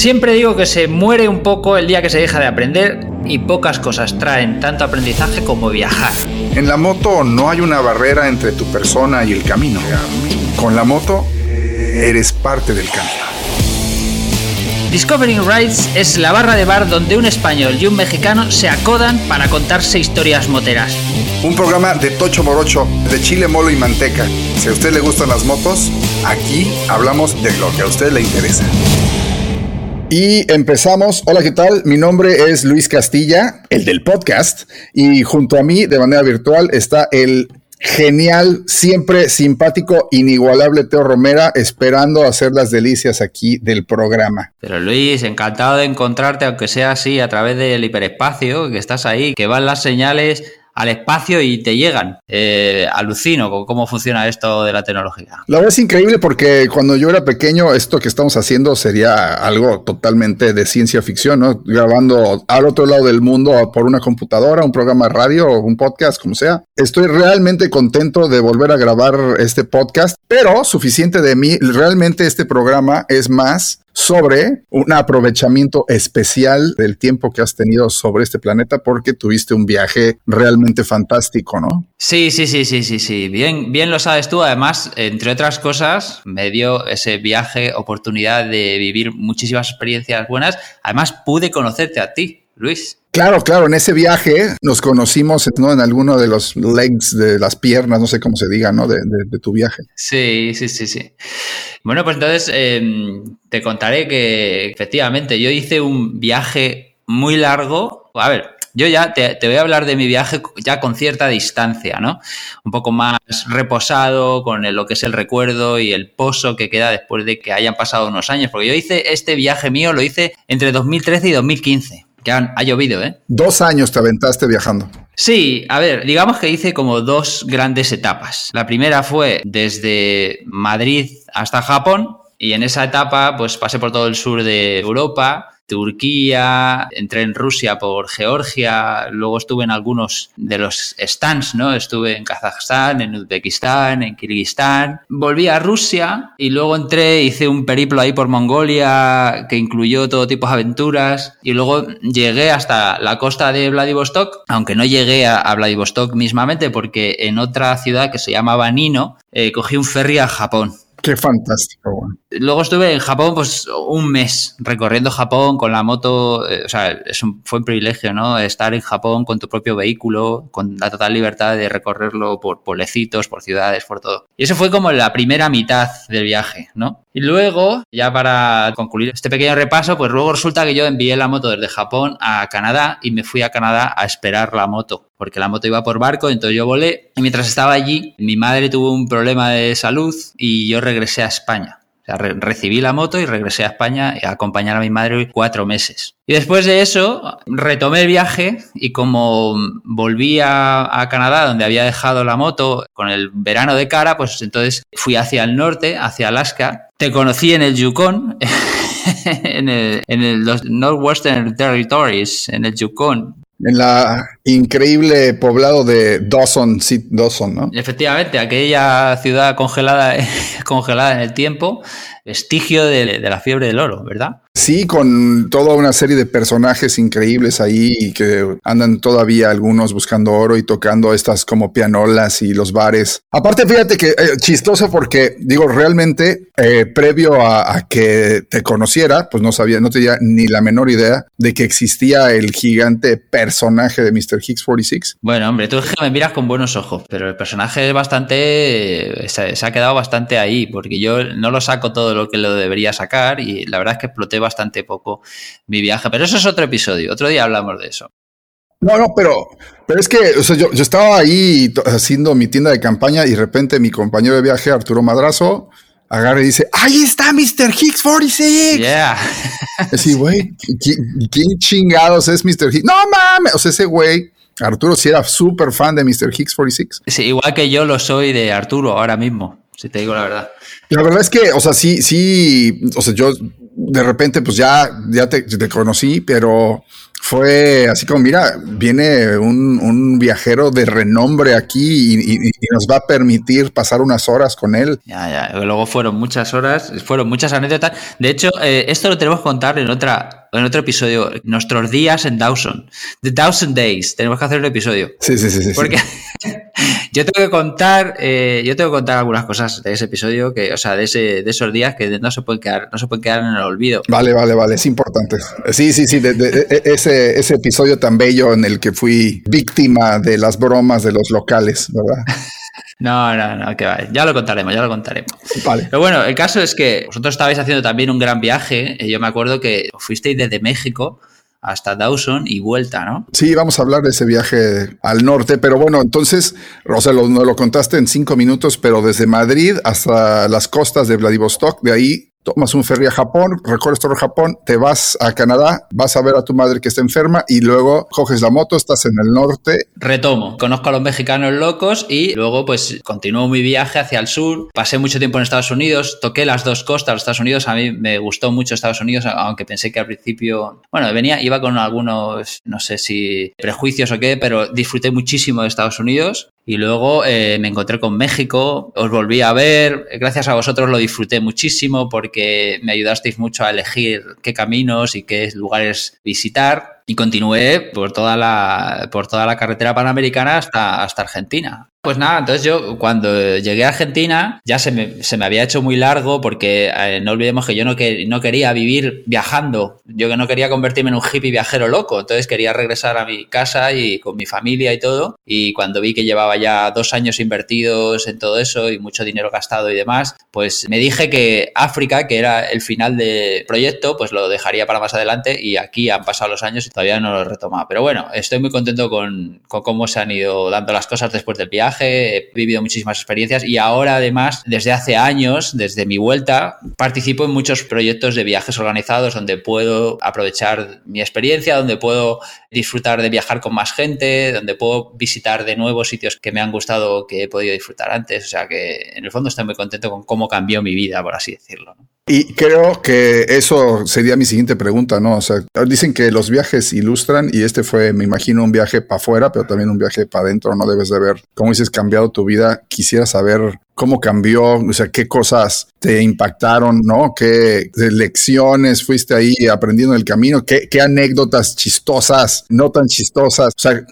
Siempre digo que se muere un poco el día que se deja de aprender y pocas cosas traen tanto aprendizaje como viajar. En la moto no hay una barrera entre tu persona y el camino. Con la moto eres parte del camino. Discovering Rides es la barra de bar donde un español y un mexicano se acodan para contarse historias moteras. Un programa de Tocho Morocho, de chile, molo y manteca. Si a usted le gustan las motos, aquí hablamos de lo que a usted le interesa. Y empezamos. Hola, ¿qué tal? Mi nombre es Luis Castilla, el del podcast, y junto a mí, de manera virtual, está el genial, siempre simpático, inigualable Teo Romera, esperando hacer las delicias aquí del programa. Pero Luis, encantado de encontrarte, aunque sea así, a través del hiperespacio, que estás ahí, que van las señales al espacio y te llegan. Eh, alucino con cómo funciona esto de la tecnología. La verdad es increíble porque cuando yo era pequeño, esto que estamos haciendo sería algo totalmente de ciencia ficción, ¿no? Grabando al otro lado del mundo por una computadora, un programa de radio un podcast, como sea. Estoy realmente contento de volver a grabar este podcast, pero suficiente de mí. Realmente este programa es más sobre un aprovechamiento especial del tiempo que has tenido sobre este planeta porque tuviste un viaje realmente fantástico, ¿no? Sí, sí, sí, sí, sí, sí. Bien, bien lo sabes tú. Además, entre otras cosas, me dio ese viaje oportunidad de vivir muchísimas experiencias buenas. Además, pude conocerte a ti, Luis. Claro, claro, en ese viaje nos conocimos ¿no? en alguno de los legs de las piernas, no sé cómo se diga, ¿no? De, tu viaje. Sí, sí, sí, sí. Bueno, pues entonces em, te contaré que efectivamente yo hice un viaje muy largo. A ver, yo ya te, voy a hablar de mi viaje ya con cierta distancia, ¿no? Un poco más reposado, con lo que es el recuerdo y el pozo que queda después de que hayan pasado unos años. Porque yo hice este viaje mío, lo hice entre 2013 y 2015. Que ha llovido, ¿eh? Dos años te aventaste viajando. Sí, a ver, digamos que hice como dos grandes etapas. La primera fue desde Madrid hasta Japón y en esa etapa pues pasé por todo el sur de Europa Turquía, entré en Rusia por Georgia, luego estuve en algunos de los stands, ¿no? Estuve en Kazajstán, en Uzbekistán, en Kirguistán. Volví a Rusia y luego entré, hice un periplo ahí por Mongolia que incluyó todo tipo de aventuras y luego llegué hasta la costa de Vladivostok, aunque no llegué a, Vladivostok mismamente porque en otra ciudad que se llamaba Nino, eh, cogí un ferry a Japón. Qué fantástico, Luego estuve en Japón, pues un mes recorriendo Japón con la moto. Eh, o sea, es fue un privilegio, ¿no? Estar en Japón con tu propio vehículo, con la total libertad de recorrerlo por pueblecitos, por ciudades, por todo. Y eso fue como la primera mitad del viaje, ¿no? Y luego, ya para concluir este pequeño repaso, pues luego resulta que yo envié la moto desde Japón a Canadá y me fui a Canadá a esperar la moto, porque la moto iba por barco, entonces yo volé y mientras estaba allí, mi madre tuvo un problema de salud y yo regresé a España. Recibí la moto y regresé a España a acompañar a mi madre cuatro meses. Y después de eso, retomé el viaje y como volví a, Canadá, donde había dejado la moto con el verano de cara, pues entonces fui hacia el norte, hacia Alaska. Te conocí en el Yukon, en, el, en el, los Northwestern Territories, en el Yukon, en la increíble poblado de Dawson, sí, Dawson, ¿no? Efectivamente, aquella ciudad congelada, congelada en el tiempo, vestigio de, la fiebre del oro, ¿verdad? Sí, con toda una serie de personajes increíbles ahí que andan todavía algunos buscando oro y tocando estas como pianolas y los bares. Aparte, fíjate que eh, chistoso porque digo, realmente eh, previo a, que te conociera, pues no sabía, no tenía ni la menor idea de que existía el gigante personaje de Mr. Hicks 46. Bueno, hombre, tú me miras con buenos ojos, pero el personaje es bastante, se, se ha quedado bastante ahí porque yo no lo saco todo lo que lo debería sacar y la verdad es que exploté bastante poco mi viaje, pero eso es otro episodio, otro día hablamos de eso. No, no, pero, pero es que yo, estaba ahí haciendo mi tienda de campaña y de repente mi compañero de viaje, Arturo Madrazo, agarra y dice, ahí está Mr. Hicks 46. Yeah. Así, güey, ¿quién, chingados es Mr. Hicks? No mames, o sea, ese güey, Arturo sí era súper fan de Mr. Hicks 46. Sí, igual que yo lo soy de Arturo ahora mismo, si te digo la verdad. La verdad es que, o sea, sí, sí, o sea, yo de repente, pues ya, ya te, conocí, pero fue así como, mira, viene un, viajero de renombre aquí y, nos va a permitir pasar unas horas con él. Ya, ya. Luego fueron muchas horas, fueron muchas anécdotas. De hecho, eh, esto lo tenemos que contar en otra en otro episodio, nuestros días en Dawson. The Dawson Days. Tenemos que hacer un episodio. Sí, sí, sí. sí Porque yo tengo que contar, eh, yo tengo que contar algunas cosas de ese episodio, que, o sea, de, ese, de esos días que no se pueden quedar, no se pueden quedar en el olvido. Vale, vale, vale, es importante. Sí, sí, sí, de, e, ese, ese episodio tan bello en el que fui víctima de las bromas de los locales, ¿verdad? No, no, no, que va. Ya lo contaremos, ya lo contaremos. Vale. Pero bueno, el caso es que vosotros estabais haciendo también un gran viaje. Yo me acuerdo que fuisteis desde México hasta Dawson y vuelta, ¿no? Sí, vamos a hablar de ese viaje al norte, pero bueno, entonces, Rosa, lo, lo contaste en cinco minutos, pero desde Madrid hasta las costas de Vladivostok, de ahí tomas un ferry a Japón, recorres todo Japón, te vas a Canadá, vas a ver a tu madre que está enferma y luego coges la moto, estás en el norte. Retomo, conozco a los mexicanos locos y luego pues continúo mi viaje hacia el sur. Pasé mucho tiempo en Estados Unidos, toqué las dos costas de Estados Unidos, a mí me gustó mucho Estados Unidos, aunque pensé que al principio, bueno, venía, iba con algunos, no sé si prejuicios o qué, pero disfruté muchísimo de Estados Unidos y luego eh, me encontré con México, os volví a ver, gracias a vosotros lo disfruté muchísimo porque me ayudasteis mucho a elegir qué caminos y qué lugares visitar y continué por toda la, por toda la carretera panamericana hasta, hasta Argentina. Pues nada, entonces yo cuando llegué a Argentina ya se me, se me había hecho muy largo porque eh, no olvidemos que yo no, que, no quería vivir viajando, yo que no quería convertirme en un hippie viajero loco, entonces quería regresar a mi casa y con mi familia y todo. Y cuando vi que llevaba ya dos años invertidos en todo eso y mucho dinero gastado y demás, pues me dije que África, que era el final del proyecto, pues lo dejaría para más adelante y aquí han pasado los años y todavía no lo he retomado. Pero bueno, estoy muy contento con, con cómo se han ido dando las cosas después del viaje he vivido muchísimas experiencias y ahora además, desde hace años, desde mi vuelta, participo en muchos proyectos de viajes organizados donde puedo aprovechar mi experiencia, donde puedo disfrutar de viajar con más gente, donde puedo visitar de nuevo sitios que me han gustado, que he podido disfrutar antes. O sea que en el fondo estoy muy contento con cómo cambió mi vida, por así decirlo. Y creo que eso sería mi siguiente pregunta, ¿no? O sea, dicen que los viajes ilustran y este fue, me imagino, un viaje para afuera, pero también un viaje para adentro, ¿no? Debes de ver, cómo dices, cambiado tu vida. Quisiera saber cómo cambió, o sea, qué cosas te impactaron, ¿no? ¿Qué lecciones fuiste ahí aprendiendo en el camino? ¿Qué, qué anécdotas chistosas, no tan chistosas? O sea,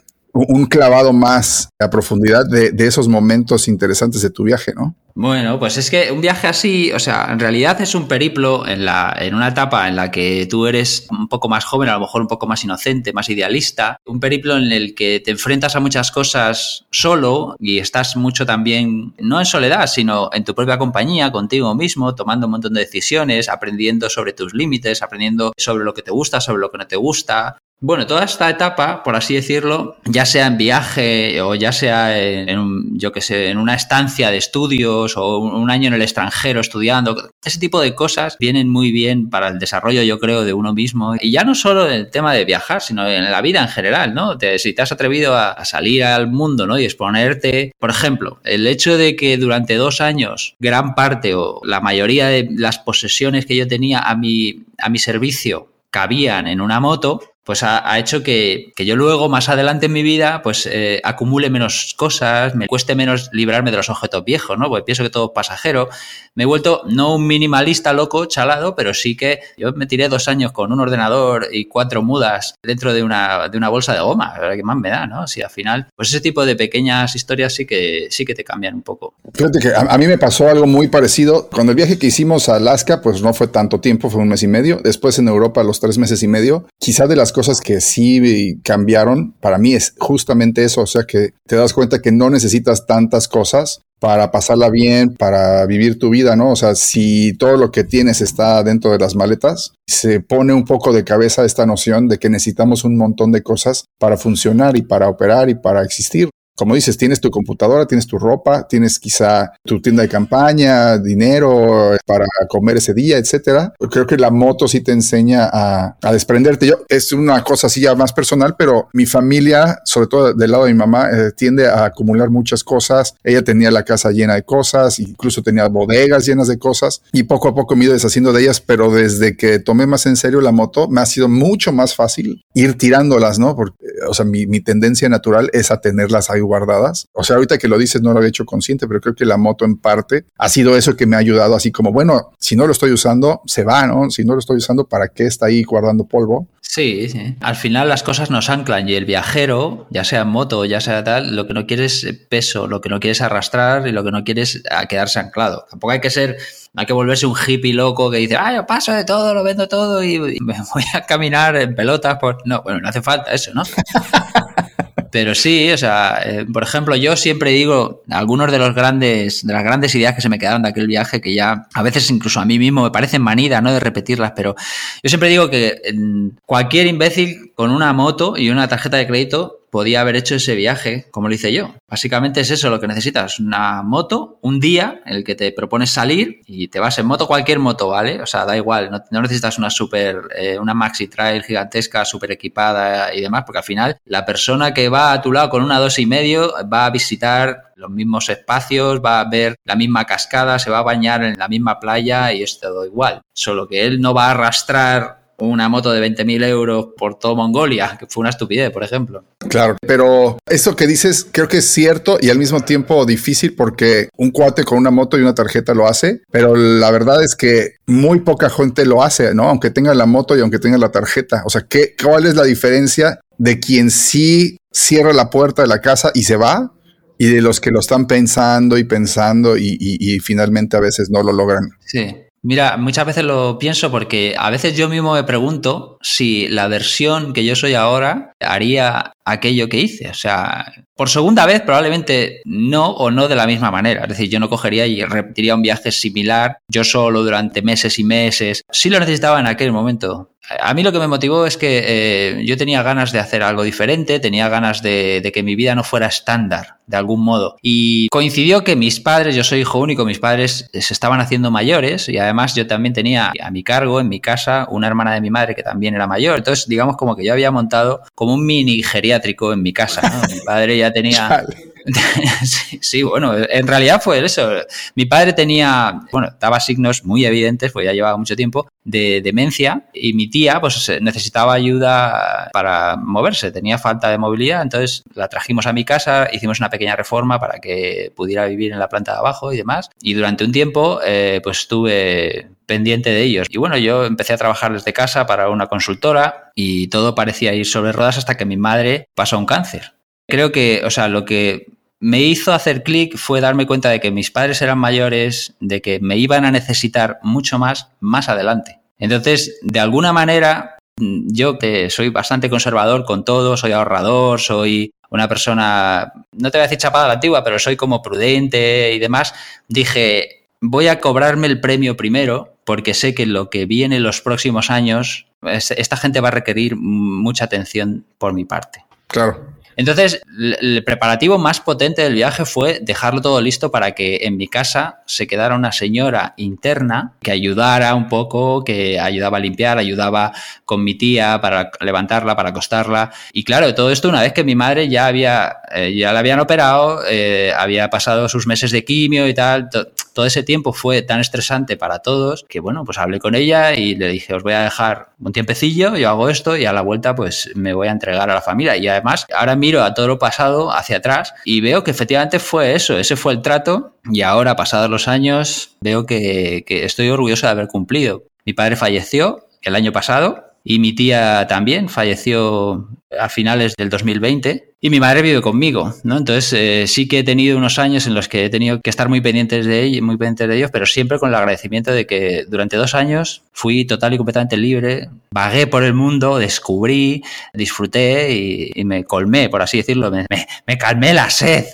un clavado más a profundidad de, esos momentos interesantes de tu viaje, ¿no? Bueno, pues es que un viaje así, o sea, en realidad es un periplo en, la, en una etapa en la que tú eres un poco más joven, a lo mejor un poco más inocente, más idealista, un periplo en el que te enfrentas a muchas cosas solo y estás mucho también, no en soledad, sino en tu propia compañía, contigo mismo, tomando un montón de decisiones, aprendiendo sobre tus límites, aprendiendo sobre lo que te gusta, sobre lo que no te gusta, bueno, toda esta etapa, por así decirlo, ya sea en viaje o ya sea en, yo que sé, en una estancia de estudios o un año en el extranjero estudiando, ese tipo de cosas vienen muy bien para el desarrollo, yo creo, de uno mismo. Y ya no solo en el tema de viajar, sino en la vida en general, ¿no? si te has atrevido a, salir al mundo, ¿no? Y exponerte, por ejemplo, el hecho de que durante dos años gran parte o la mayoría de las posesiones que yo tenía a mi, a mi servicio cabían en una moto, pues ha, hecho que, yo luego, más adelante en mi vida, pues eh, acumule menos cosas, me cueste menos librarme de los objetos viejos, ¿no? Porque pienso que todo es pasajero. Me he vuelto no un minimalista loco, chalado, pero sí que yo me tiré dos años con un ordenador y cuatro mudas dentro de una, de una bolsa de goma. ¿Qué más me da, no? Si al final, pues ese tipo de pequeñas historias sí que, sí que te cambian un poco. Fíjate que a, a mí me pasó algo muy parecido. Cuando el viaje que hicimos a Alaska, pues no fue tanto tiempo, fue un mes y medio. Después en Europa, los tres meses y medio. Quizá de las cosas que sí cambiaron para mí es justamente eso, o sea que te das cuenta que no necesitas tantas cosas para pasarla bien, para vivir tu vida, ¿no? O sea, si todo lo que tienes está dentro de las maletas, se pone un poco de cabeza esta noción de que necesitamos un montón de cosas para funcionar y para operar y para existir. Como dices, tienes tu computadora, tienes tu ropa, tienes quizá tu tienda de campaña, dinero para comer ese día, etcétera. Creo que la moto sí te enseña a, desprenderte. Yo, es una cosa así ya más personal, pero mi familia, sobre todo del lado de mi mamá, eh, tiende a acumular muchas cosas. Ella tenía la casa llena de cosas, incluso tenía bodegas llenas de cosas y poco a poco me he ido deshaciendo de ellas, pero desde que tomé más en serio la moto, me ha sido mucho más fácil ir tirándolas, ¿no? Porque, o sea, mi, mi tendencia natural es a tenerlas ahí guardadas. O sea, ahorita que lo dices no lo había hecho consciente, pero creo que la moto en parte ha sido eso que me ha ayudado, así como, bueno, si no lo estoy usando, se va, ¿no? Si no lo estoy usando, ¿para qué está ahí guardando polvo? Sí, sí. Al final las cosas nos anclan y el viajero, ya sea en moto, ya sea tal, lo que no quiere es peso, lo que no quiere es arrastrar y lo que no quiere es quedarse anclado. Tampoco hay que ser, hay que volverse un hippie loco que dice, ah, yo paso de todo, lo vendo todo y, me voy a caminar en pelotas. Pues no, bueno, no hace falta eso, ¿no? Pero sí, o sea, eh, por ejemplo, yo siempre digo algunos de los grandes, de las grandes ideas que se me quedaron de aquel viaje, que ya a veces incluso a mí mismo me parecen manida, ¿no? De repetirlas, pero yo siempre digo que cualquier imbécil con una moto y una tarjeta de crédito podía haber hecho ese viaje como lo hice yo. Básicamente es eso lo que necesitas, una moto, un día en el que te propones salir y te vas en moto, cualquier moto, ¿vale? O sea, da igual, no, necesitas una super, eh, una maxi trail gigantesca, súper equipada y demás, porque al final la persona que va a tu lado con una dos y medio va a visitar los mismos espacios, va a ver la misma cascada, se va a bañar en la misma playa y es todo igual. Solo que él no va a arrastrar una moto de 20.000 euros por todo Mongolia, que fue una estupidez, por ejemplo. Claro, pero eso que dices creo que es cierto y al mismo tiempo difícil porque un cuate con una moto y una tarjeta lo hace, pero la verdad es que muy poca gente lo hace, ¿no? Aunque tenga la moto y aunque tenga la tarjeta. O sea, ¿qué, ¿cuál es la diferencia de quien sí cierra la puerta de la casa y se va y de los que lo están pensando y pensando y, y finalmente a veces no lo logran? Sí. Mira, muchas veces lo pienso porque a veces yo mismo me pregunto si la versión que yo soy ahora haría aquello que hice. O sea, por segunda vez probablemente no o no de la misma manera. Es decir, yo no cogería y repetiría un viaje similar yo solo durante meses y meses. Sí lo necesitaba en aquel momento. A mí lo que me motivó es que eh, yo tenía ganas de hacer algo diferente, tenía ganas de, de, que mi vida no fuera estándar, de algún modo. Y coincidió que mis padres, yo soy hijo único, mis padres se estaban haciendo mayores y además yo también tenía a mi cargo en mi casa una hermana de mi madre que también era mayor. Entonces, digamos como que yo había montado como un mini geriátrico en mi casa. ¿no? Mi padre ya tenía... sí, bueno, en realidad fue eso. Mi padre tenía, bueno, daba signos muy evidentes, pues ya llevaba mucho tiempo, de demencia y mi tía pues necesitaba ayuda para moverse, tenía falta de movilidad, entonces la trajimos a mi casa, hicimos una pequeña reforma para que pudiera vivir en la planta de abajo y demás. Y durante un tiempo eh, pues estuve pendiente de ellos. Y bueno, yo empecé a trabajar desde casa para una consultora y todo parecía ir sobre ruedas hasta que mi madre pasó un cáncer. Creo que, o sea, lo que me hizo hacer clic fue darme cuenta de que mis padres eran mayores, de que me iban a necesitar mucho más más adelante. Entonces, de alguna manera, yo que soy bastante conservador con todo, soy ahorrador, soy una persona, no te voy a decir chapada a la antigua, pero soy como prudente y demás, dije, voy a cobrarme el premio primero porque sé que lo que viene en los próximos años, esta gente va a requerir mucha atención por mi parte. Claro. Entonces, el preparativo más potente del viaje fue dejarlo todo listo para que en mi casa se quedara una señora interna que ayudara un poco, que ayudaba a limpiar, ayudaba con mi tía para levantarla, para acostarla. Y claro, todo esto una vez que mi madre ya había, eh, ya la habían operado, eh, había pasado sus meses de quimio y tal, todo ese tiempo fue tan estresante para todos que bueno, pues hablé con ella y le dije, os voy a dejar un tiempecillo, yo hago esto y a la vuelta pues me voy a entregar a la familia. Y además, ahora miro a todo lo pasado hacia atrás y veo que efectivamente fue eso, ese fue el trato y ahora, pasados los años, veo que, que estoy orgulloso de haber cumplido. Mi padre falleció el año pasado y mi tía también falleció a finales del 2020 y mi madre vive conmigo, ¿no? Entonces eh, sí que he tenido unos años en los que he tenido que estar muy pendientes de ellos, muy pendientes de ellos, pero siempre con el agradecimiento de que durante dos años fui total y completamente libre, vagué por el mundo, descubrí, disfruté y, me colmé, por así decirlo, me, me calmé la sed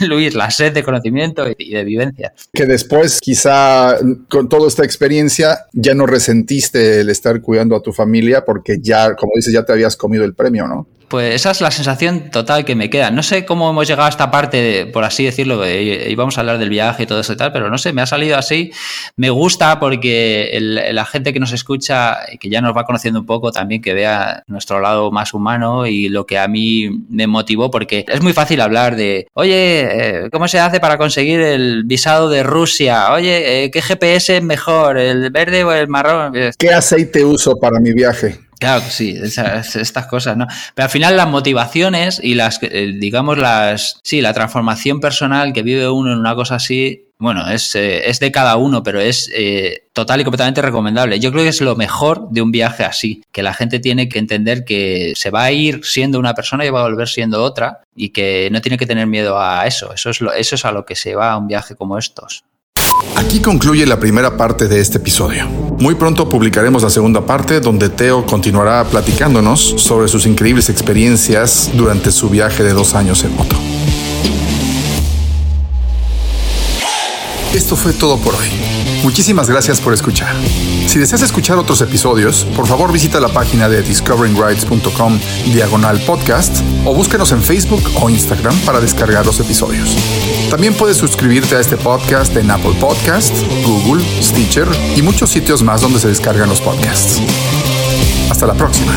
Luis, la sed de conocimiento y de vivencia. Que después, quizá con toda esta experiencia, ya no resentiste el estar cuidando a tu familia porque ya, como dices, ya te habías comido el premio, ¿no? Pues esa es la sensación total que me queda. No sé cómo hemos llegado a esta parte, por así decirlo, íbamos a hablar del viaje y todo eso y tal, pero no sé, me ha salido así. Me gusta porque la gente que nos escucha, que ya nos va conociendo un poco, también que vea nuestro lado más humano y lo que a mí me motivó, porque es muy fácil hablar de, oye, eh, ¿cómo se hace para conseguir el visado de Rusia? Oye, eh, ¿qué GPS es mejor, el verde o el marrón? ¿Qué aceite uso para mi viaje? Claro, sí, estas cosas, ¿no? Pero al final las motivaciones y las, eh, digamos, las, sí, la transformación personal que vive uno en una cosa así, bueno, es, eh, es de cada uno, pero es eh, total y completamente recomendable. Yo creo que es lo mejor de un viaje así, que la gente tiene que entender que se va a ir siendo una persona y va a volver siendo otra y que no tiene que tener miedo a eso. Eso es, lo, eso es a lo que se va a un viaje como estos. Aquí concluye la primera parte de este episodio. Muy pronto publicaremos la segunda parte donde Teo continuará platicándonos sobre sus increíbles experiencias durante su viaje de dos años en moto. Esto fue todo por hoy. Muchísimas gracias por escuchar. Si deseas escuchar otros episodios, por favor visita la página de discoveringrides.com diagonal podcast o búsquenos en Facebook o Instagram para descargar los episodios. También puedes suscribirte a este podcast en Apple Podcast, Google, Stitcher y muchos sitios más donde se descargan los podcasts. Hasta la próxima.